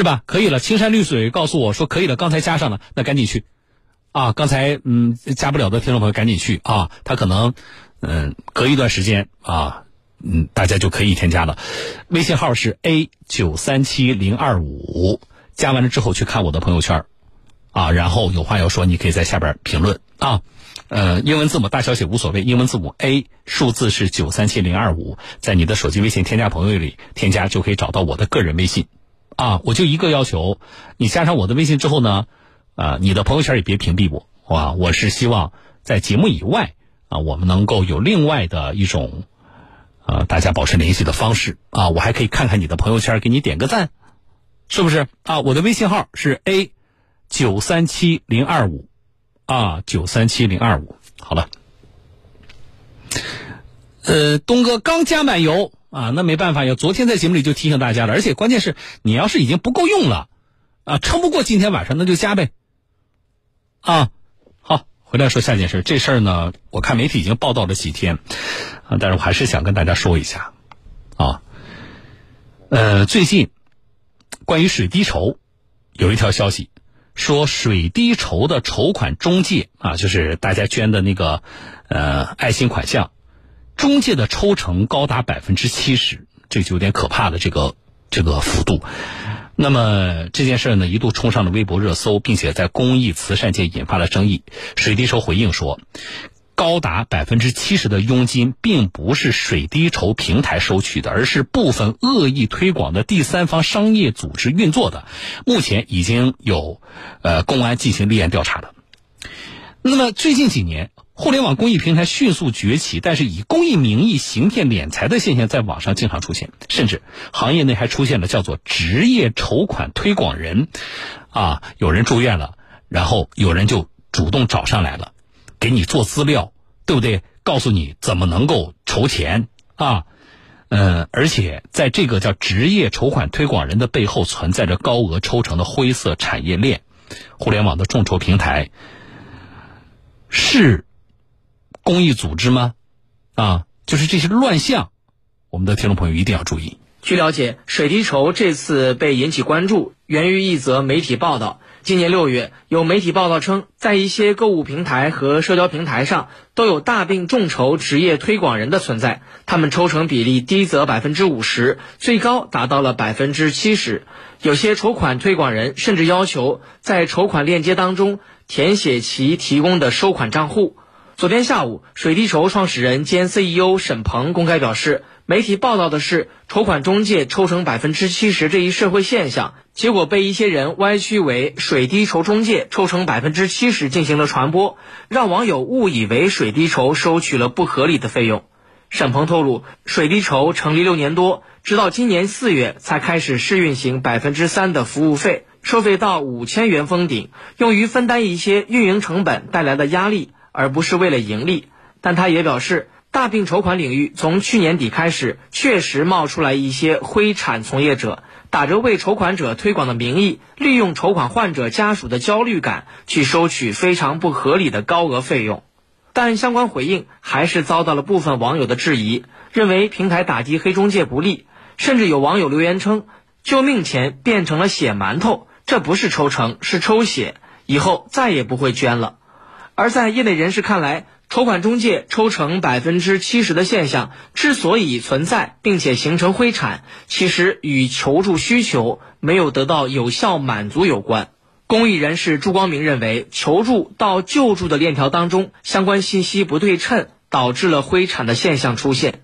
是吧？可以了，青山绿水告诉我说可以了，刚才加上了，那赶紧去，啊，刚才嗯加不了的听众朋友赶紧去啊，他可能嗯隔一段时间啊，嗯大家就可以添加了，微信号是 a 九三七零二五，加完了之后去看我的朋友圈，啊，然后有话要说，你可以在下边评论啊。呃，英文字母大小写无所谓，英文字母 A 数字是九三七零二五，在你的手机微信添加朋友里添加就可以找到我的个人微信，啊，我就一个要求，你加上我的微信之后呢，啊，你的朋友圈也别屏蔽我，啊，我是希望在节目以外啊，我们能够有另外的一种，呃，大家保持联系的方式啊，我还可以看看你的朋友圈，给你点个赞，是不是啊？我的微信号是 A 九三七零二五。啊，九三七零二五，好了。呃，东哥刚加满油啊，那没办法呀。昨天在节目里就提醒大家了，而且关键是你要是已经不够用了，啊，撑不过今天晚上，那就加呗。啊，好，回来说下件事。这事儿呢，我看媒体已经报道了几天，啊，但是我还是想跟大家说一下，啊，呃，最近关于水滴筹有一条消息。说水滴筹的筹款中介啊，就是大家捐的那个呃爱心款项，中介的抽成高达百分之七十，这就有点可怕的这个这个幅度。那么这件事呢，一度冲上了微博热搜，并且在公益慈善界引发了争议。水滴筹回应说。高达百分之七十的佣金并不是水滴筹平台收取的，而是部分恶意推广的第三方商业组织运作的。目前已经有呃公安进行立案调查了。那么最近几年，互联网公益平台迅速崛起，但是以公益名义行骗敛财的现象在网上经常出现，甚至行业内还出现了叫做职业筹款推广人，啊，有人住院了，然后有人就主动找上来了。给你做资料，对不对？告诉你怎么能够筹钱啊？嗯，而且在这个叫职业筹款推广人的背后，存在着高额抽成的灰色产业链。互联网的众筹平台是公益组织吗？啊，就是这些乱象，我们的听众朋友一定要注意。据了解，水滴筹这次被引起关注，源于一则媒体报道。今年六月，有媒体报道称，在一些购物平台和社交平台上，都有大病众筹职业推广人的存在。他们抽成比例低则百分之五十，最高达到了百分之七十。有些筹款推广人甚至要求在筹款链接当中填写其提供的收款账户。昨天下午，水滴筹创始人兼 CEO 沈鹏公开表示。媒体报道的是筹款中介抽成百分之七十这一社会现象，结果被一些人歪曲为水滴筹中介抽成百分之七十进行了传播，让网友误以为水滴筹收取了不合理的费用。沈鹏透露，水滴筹成立六年多，直到今年四月才开始试运行百分之三的服务费，收费到五千元封顶，用于分担一些运营成本带来的压力，而不是为了盈利。但他也表示。大病筹款领域从去年底开始，确实冒出来一些灰产从业者，打着为筹款者推广的名义，利用筹款患者家属的焦虑感，去收取非常不合理的高额费用。但相关回应还是遭到了部分网友的质疑，认为平台打击黑中介不利，甚至有网友留言称：“救命钱变成了血馒头，这不是抽成，是抽血，以后再也不会捐了。”而在业内人士看来，筹款中介抽成百分之七十的现象之所以存在，并且形成灰产，其实与求助需求没有得到有效满足有关。公益人士朱光明认为，求助到救助的链条当中，相关信息不对称，导致了灰产的现象出现。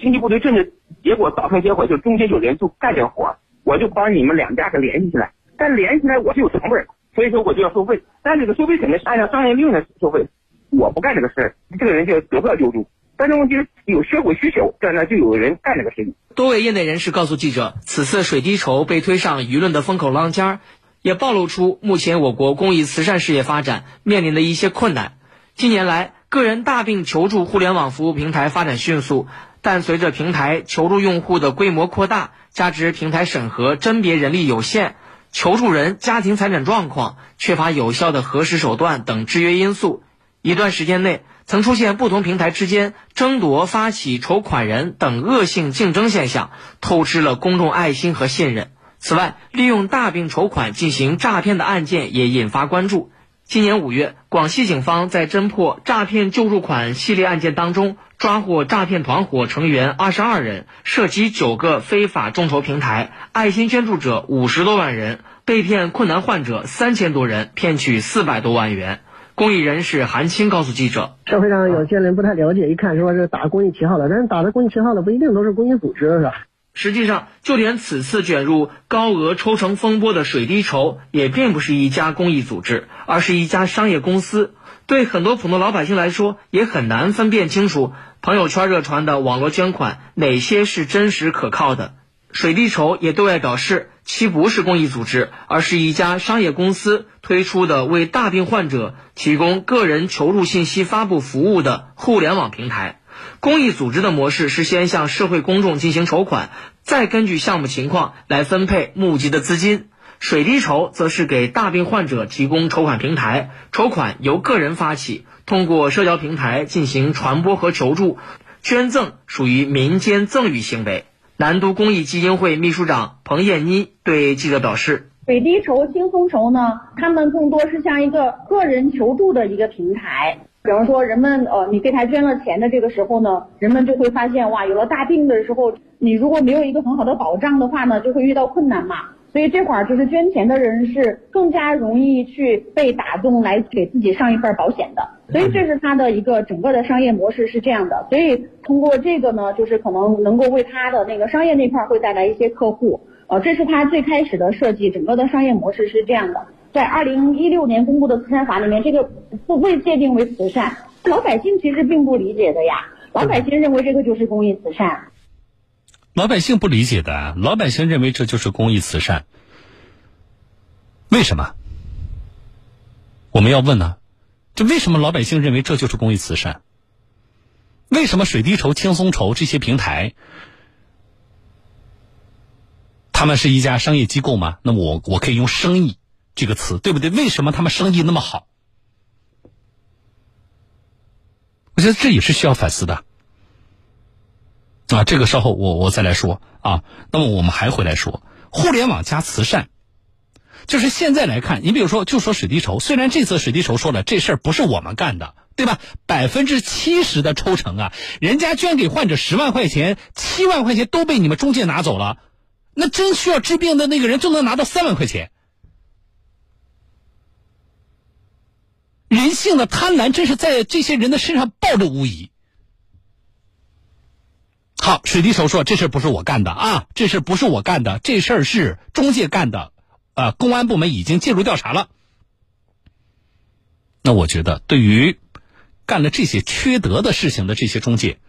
信息不对称的结果，造成结果就中间有人就干点活，我就帮你们两家给联系起来，但联系起来我是有成本，所以说我就要收费，但这个收费肯定是按照商业利润来收费。我不干这个事儿，这个人就得不到救助。但是问题是有社会需求，这那就有人干这个事情。多位业内人士告诉记者，此次水滴筹被推上舆论的风口浪尖儿，也暴露出目前我国公益慈善事业发展面临的一些困难。近年来，个人大病求助互联网服务平台发展迅速，但随着平台求助用户的规模扩大，加之平台审核甄别人力有限，求助人家庭财产状况缺乏有效的核实手段等制约因素。一段时间内，曾出现不同平台之间争夺发起筹款人等恶性竞争现象，透支了公众爱心和信任。此外，利用大病筹款进行诈骗的案件也引发关注。今年五月，广西警方在侦破诈骗救助款系列案件当中，抓获诈骗团伙成员二十二人，涉及九个非法众筹平台，爱心捐助者五十多万人，被骗困难患者三千多人，骗取四百多万元。公益人士韩青告诉记者：“社会上有些人不太了解，一看说是打公益旗号的，但是打的公益旗号的不一定都是公益组织，是吧？”实际上，就连此次卷入高额抽成风波的水滴筹，也并不是一家公益组织，而是一家商业公司。对很多普通老百姓来说，也很难分辨清楚朋友圈热传的网络捐款哪些是真实可靠的。水滴筹也对外表示，其不是公益组织，而是一家商业公司推出的为大病患者提供个人求助信息发布服务的互联网平台。公益组织的模式是先向社会公众进行筹款，再根据项目情况来分配募集的资金。水滴筹则是给大病患者提供筹款平台，筹款由个人发起，通过社交平台进行传播和求助。捐赠属于民间赠与行为。南都公益基金会秘书长彭艳妮对记者表示：“水滴筹、轻松筹呢，他们更多是像一个个人求助的一个平台。”比方说，人们呃，你给他捐了钱的这个时候呢，人们就会发现哇，有了大病的时候，你如果没有一个很好的保障的话呢，就会遇到困难嘛。所以这会儿就是捐钱的人是更加容易去被打动，来给自己上一份保险的。所以这是他的一个整个的商业模式是这样的。所以通过这个呢，就是可能能够为他的那个商业那块会带来一些客户。呃，这是他最开始的设计，整个的商业模式是这样的。在二零一六年公布的慈善法里面，这个不被界定为慈善，老百姓其实并不理解的呀。老百姓认为这个就是公益慈善。老百姓不理解的，老百姓认为这就是公益慈善。为什么？我们要问呢？这为什么老百姓认为这就是公益慈善？为什么水滴筹、轻松筹这些平台，他们是一家商业机构吗？那么我我可以用生意。这个词对不对？为什么他们生意那么好？我觉得这也是需要反思的啊。这个稍后我我再来说啊。那么我们还回来说，互联网加慈善，就是现在来看，你比如说，就说水滴筹，虽然这次水滴筹说了这事儿不是我们干的，对吧？百分之七十的抽成啊，人家捐给患者十万块钱，七万块钱都被你们中介拿走了，那真需要治病的那个人就能拿到三万块钱。人性的贪婪真是在这些人的身上暴露无疑。好，水滴筹说这事不是我干的啊，这事不是我干的，这事儿是中介干的，啊，公安部门已经介入调查了。那我觉得，对于干了这些缺德的事情的这些中介，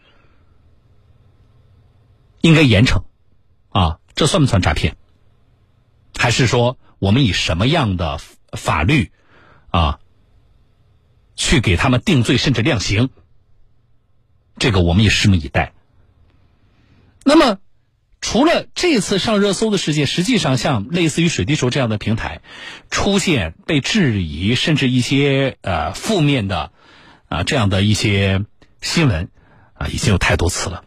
应该严惩啊，这算不算诈骗？还是说我们以什么样的法律啊？去给他们定罪，甚至量刑，这个我们也拭目以待。那么，除了这次上热搜的事件，实际上像类似于水滴筹这样的平台出现被质疑，甚至一些呃负面的啊这样的一些新闻啊，已经有太多次了。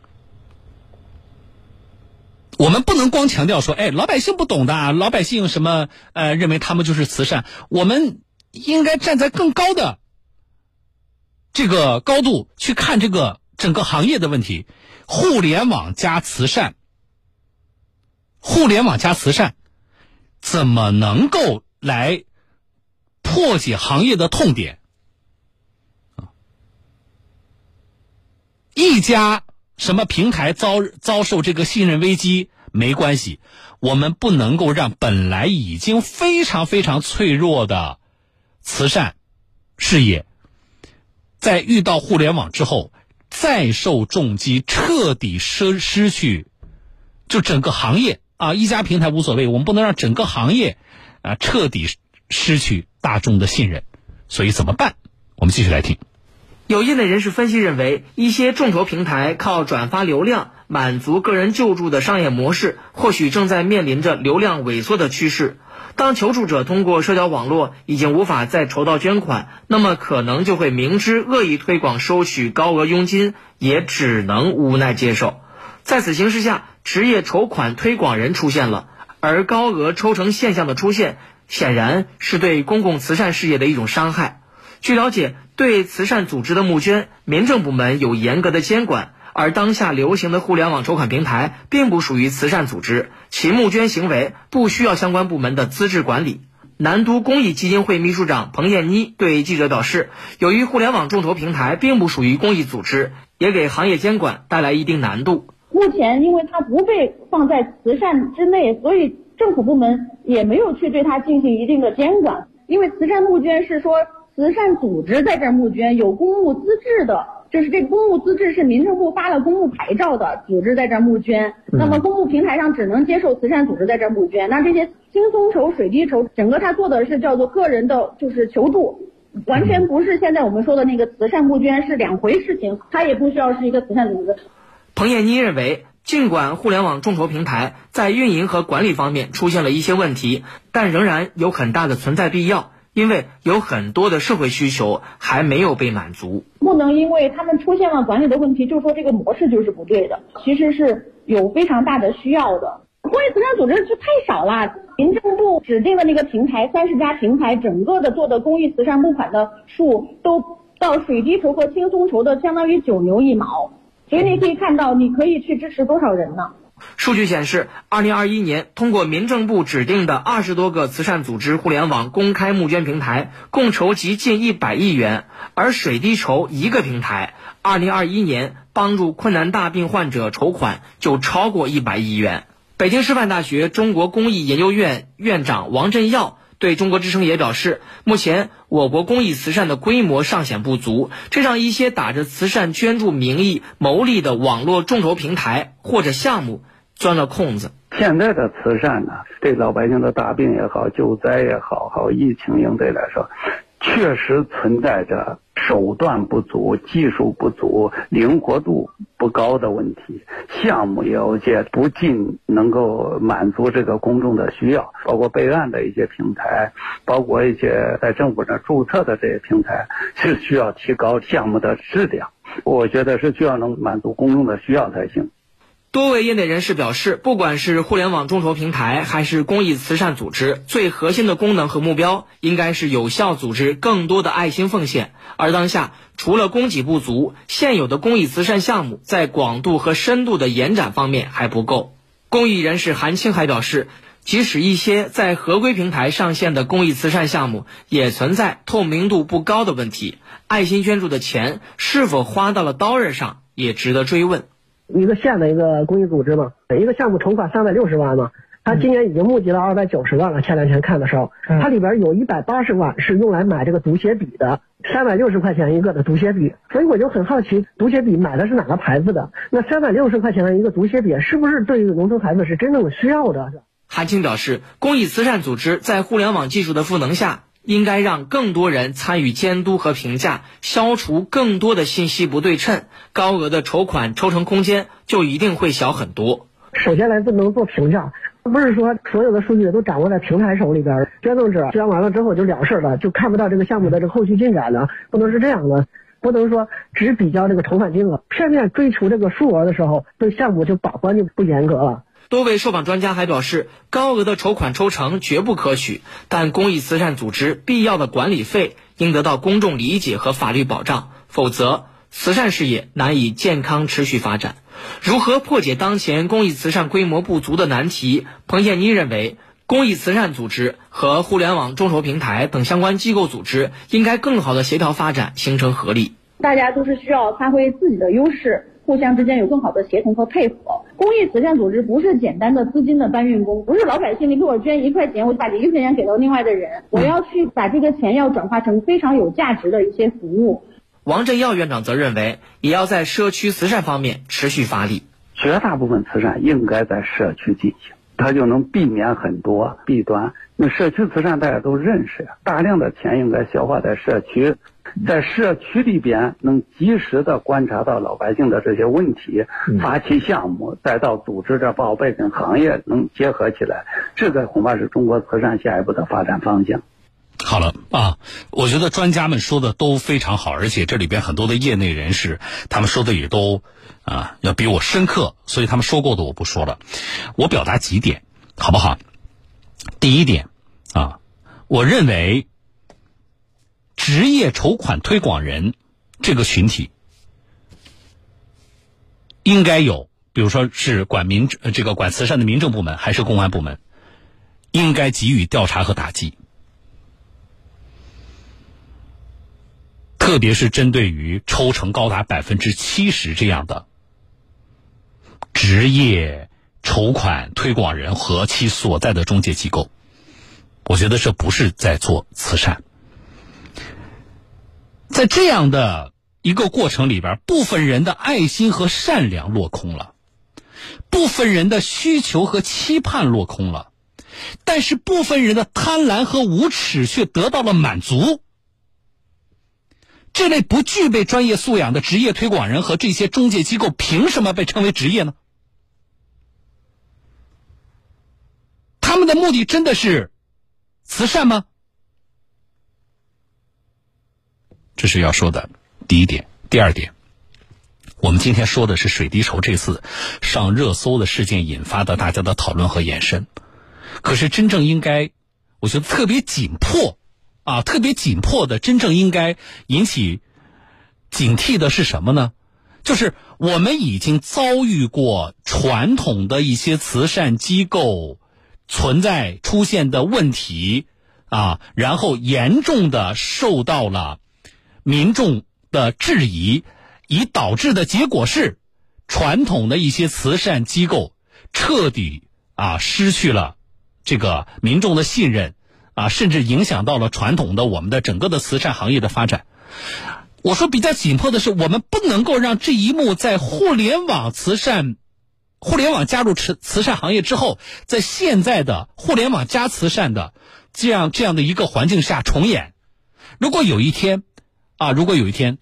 我们不能光强调说，哎，老百姓不懂的，老百姓什么呃认为他们就是慈善，我们应该站在更高的。这个高度去看这个整个行业的问题，互联网加慈善，互联网加慈善，怎么能够来破解行业的痛点？一家什么平台遭遭受这个信任危机没关系，我们不能够让本来已经非常非常脆弱的慈善事业。在遇到互联网之后，再受重击，彻底失失去，就整个行业啊，一家平台无所谓，我们不能让整个行业啊彻底失去大众的信任，所以怎么办？我们继续来听。有业内人士分析认为，一些众筹平台靠转发流量满足个人救助的商业模式，或许正在面临着流量萎缩的趋势。当求助者通过社交网络已经无法再筹到捐款，那么可能就会明知恶意推广收取高额佣金，也只能无奈接受。在此形势下，职业筹款推广人出现了，而高额抽成现象的出现，显然是对公共慈善事业的一种伤害。据了解，对慈善组织的募捐，民政部门有严格的监管。而当下流行的互联网筹款平台并不属于慈善组织，其募捐行为不需要相关部门的资质管理。南都公益基金会秘书长彭艳妮对记者表示，由于互联网众筹平台并不属于公益组织，也给行业监管带来一定难度。目前，因为它不被放在慈善之内，所以政府部门也没有去对它进行一定的监管。因为慈善募捐是说慈善组织在这儿募捐，有公募资质的。就是这个公募资质是民政部发了公募牌照的组织在这儿募捐，那么公募平台上只能接受慈善组织在这儿募捐。那这些轻松筹、水滴筹，整个他做的是叫做个人的，就是求助，完全不是现在我们说的那个慈善募捐是两回事情，它也不需要是一个慈善组织。彭艳妮认为，尽管互联网众筹平台在运营和管理方面出现了一些问题，但仍然有很大的存在必要。因为有很多的社会需求还没有被满足，不能因为他们出现了管理的问题，就说这个模式就是不对的。其实是有非常大的需要的。公益慈善组织就太少了，民政部指定的那个平台，三十家平台，整个的做的公益慈善募款的数都到水滴筹和轻松筹的相当于九牛一毛，所以你可以看到，你可以去支持多少人呢？数据显示，二零二一年通过民政部指定的二十多个慈善组织互联网公开募捐平台，共筹集近一百亿元。而水滴筹一个平台，二零二一年帮助困难大病患者筹款就超过一百亿元。北京师范大学中国公益研究院院长王振耀对中国之声也表示，目前我国公益慈善的规模尚显不足，这让一些打着慈善捐助名义牟利的网络众筹平台或者项目。钻了空子。现在的慈善呢，对老百姓的大病也好、救灾也好、好疫情应对来说，确实存在着手段不足、技术不足、灵活度不高的问题。项目也有些不尽能够满足这个公众的需要，包括备案的一些平台，包括一些在政府上注册的这些平台，是需要提高项目的质量。我觉得是需要能满足公众的需要才行。多位业内人士表示，不管是互联网众筹平台，还是公益慈善组织，最核心的功能和目标，应该是有效组织更多的爱心奉献。而当下，除了供给不足，现有的公益慈善项目在广度和深度的延展方面还不够。公益人士韩青还表示，即使一些在合规平台上线的公益慈善项目，也存在透明度不高的问题，爱心捐助的钱是否花到了刀刃上，也值得追问。一个县的一个公益组织嘛，一个项目筹款三百六十万嘛，他今年已经募集了二百九十万了。前两天看的时候，它里边有一百八十万是用来买这个读写笔的，三百六十块钱一个的读写笔。所以我就很好奇，读写笔买的是哪个牌子的？那三百六十块钱的一个读写笔，是不是对于农村孩子是真正需要的？韩青表示，公益慈善组织在互联网技术的赋能下。应该让更多人参与监督和评价，消除更多的信息不对称，高额的筹款抽成空间就一定会小很多。首先来自能做评价，不是说所有的数据都掌握在平台手里边，捐赠者捐完了之后就了事了，就看不到这个项目的这个后续进展了。不能是这样的，不能说只比较这个筹款金额，片面追求这个数额的时候，对项目就把关就不严格了。多位受访专家还表示，高额的筹款抽成绝不可取，但公益慈善组织必要的管理费应得到公众理解和法律保障，否则慈善事业难以健康持续发展。如何破解当前公益慈善规模不足的难题？彭建妮认为，公益慈善组织和互联网众筹平台等相关机构组织应该更好的协调发展，形成合力。大家都是需要发挥自己的优势。互相之间有更好的协同和配合。公益慈善组织不是简单的资金的搬运工，不是老百姓你给我捐一块钱，我就把这一块钱给到另外的人。我要去把这个钱要转化成非常有价值的一些服务。王振耀院长则认为，也要在社区慈善方面持续发力。绝大部分慈善应该在社区进行，它就能避免很多弊端。那社区慈善大家都认识呀，大量的钱应该消化在社区。在社区里边能及时的观察到老百姓的这些问题，发起项目，再到组织的报备跟行业能结合起来，这个恐怕是中国慈善下一步的发展方向。好了啊，我觉得专家们说的都非常好，而且这里边很多的业内人士，他们说的也都啊要比我深刻，所以他们说过的我不说了，我表达几点好不好？第一点啊，我认为职业筹款推广人这个群体应该有，比如说是管民这个管慈善的民政部门还是公安部门，应该给予调查和打击。特别是针对于抽成高达百分之七十这样的职业筹款推广人和其所在的中介机构，我觉得这不是在做慈善。在这样的一个过程里边，部分人的爱心和善良落空了，部分人的需求和期盼落空了，但是部分人的贪婪和无耻却得到了满足。这类不具备专业素养的职业推广人和这些中介机构，凭什么被称为职业呢？他们的目的真的是慈善吗？这是要说的第一点。第二点，我们今天说的是水滴筹这次上热搜的事件引发的大家的讨论和延伸。可是真正应该，我觉得特别紧迫。啊，特别紧迫的，真正应该引起警惕的是什么呢？就是我们已经遭遇过传统的一些慈善机构存在出现的问题啊，然后严重的受到了民众的质疑，以导致的结果是传统的一些慈善机构彻底啊失去了这个民众的信任。啊，甚至影响到了传统的我们的整个的慈善行业的发展。我说比较紧迫的是，我们不能够让这一幕在互联网慈善、互联网加入慈慈善行业之后，在现在的互联网加慈善的这样这样的一个环境下重演。如果有一天，啊，如果有一天，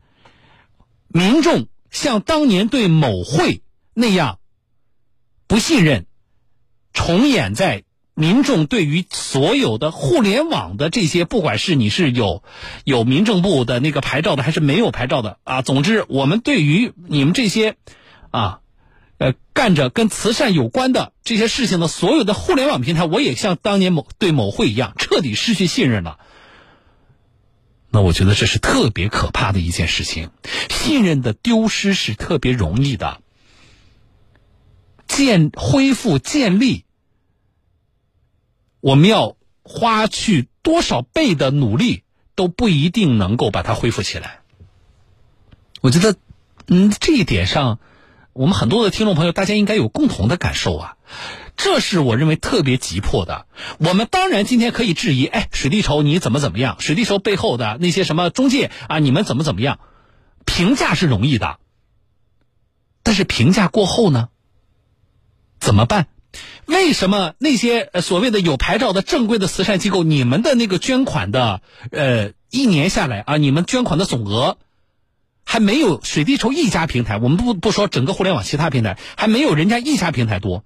民众像当年对某会那样不信任，重演在。民众对于所有的互联网的这些，不管是你是有有民政部的那个牌照的，还是没有牌照的啊，总之，我们对于你们这些啊，呃，干着跟慈善有关的这些事情的所有的互联网平台，我也像当年某对某会一样，彻底失去信任了。那我觉得这是特别可怕的一件事情，信任的丢失是特别容易的，建恢复建立。我们要花去多少倍的努力，都不一定能够把它恢复起来。我觉得，嗯，这一点上，我们很多的听众朋友，大家应该有共同的感受啊。这是我认为特别急迫的。我们当然今天可以质疑，哎，水滴筹你怎么怎么样？水滴筹背后的那些什么中介啊，你们怎么怎么样？评价是容易的，但是评价过后呢，怎么办？为什么那些所谓的有牌照的正规的慈善机构，你们的那个捐款的呃一年下来啊，你们捐款的总额还没有水滴筹一家平台？我们不不说整个互联网其他平台，还没有人家一家平台多。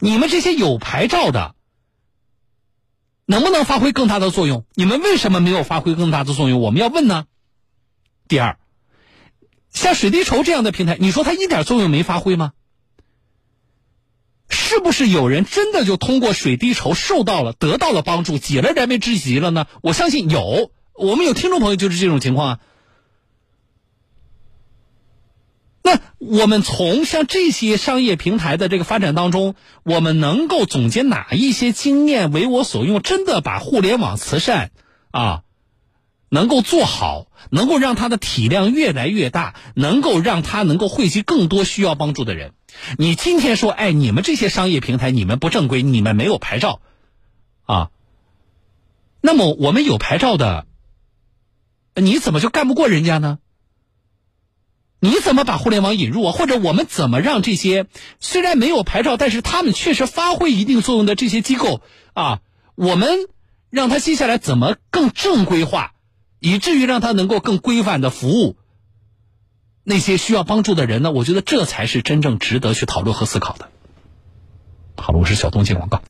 你们这些有牌照的，能不能发挥更大的作用？你们为什么没有发挥更大的作用？我们要问呢。第二，像水滴筹这样的平台，你说它一点作用没发挥吗？是不是有人真的就通过水滴筹受到了、得到了帮助，解了燃眉之急了呢？我相信有，我们有听众朋友就是这种情况啊。那我们从像这些商业平台的这个发展当中，我们能够总结哪一些经验为我所用？真的把互联网慈善啊，能够做好，能够让它的体量越来越大，能够让它能够惠及更多需要帮助的人。你今天说，哎，你们这些商业平台，你们不正规，你们没有牌照，啊，那么我们有牌照的，你怎么就干不过人家呢？你怎么把互联网引入啊？或者我们怎么让这些虽然没有牌照，但是他们确实发挥一定作用的这些机构啊，我们让他接下来怎么更正规化，以至于让他能够更规范的服务？那些需要帮助的人呢？我觉得这才是真正值得去讨论和思考的。好了，我是小东接广告。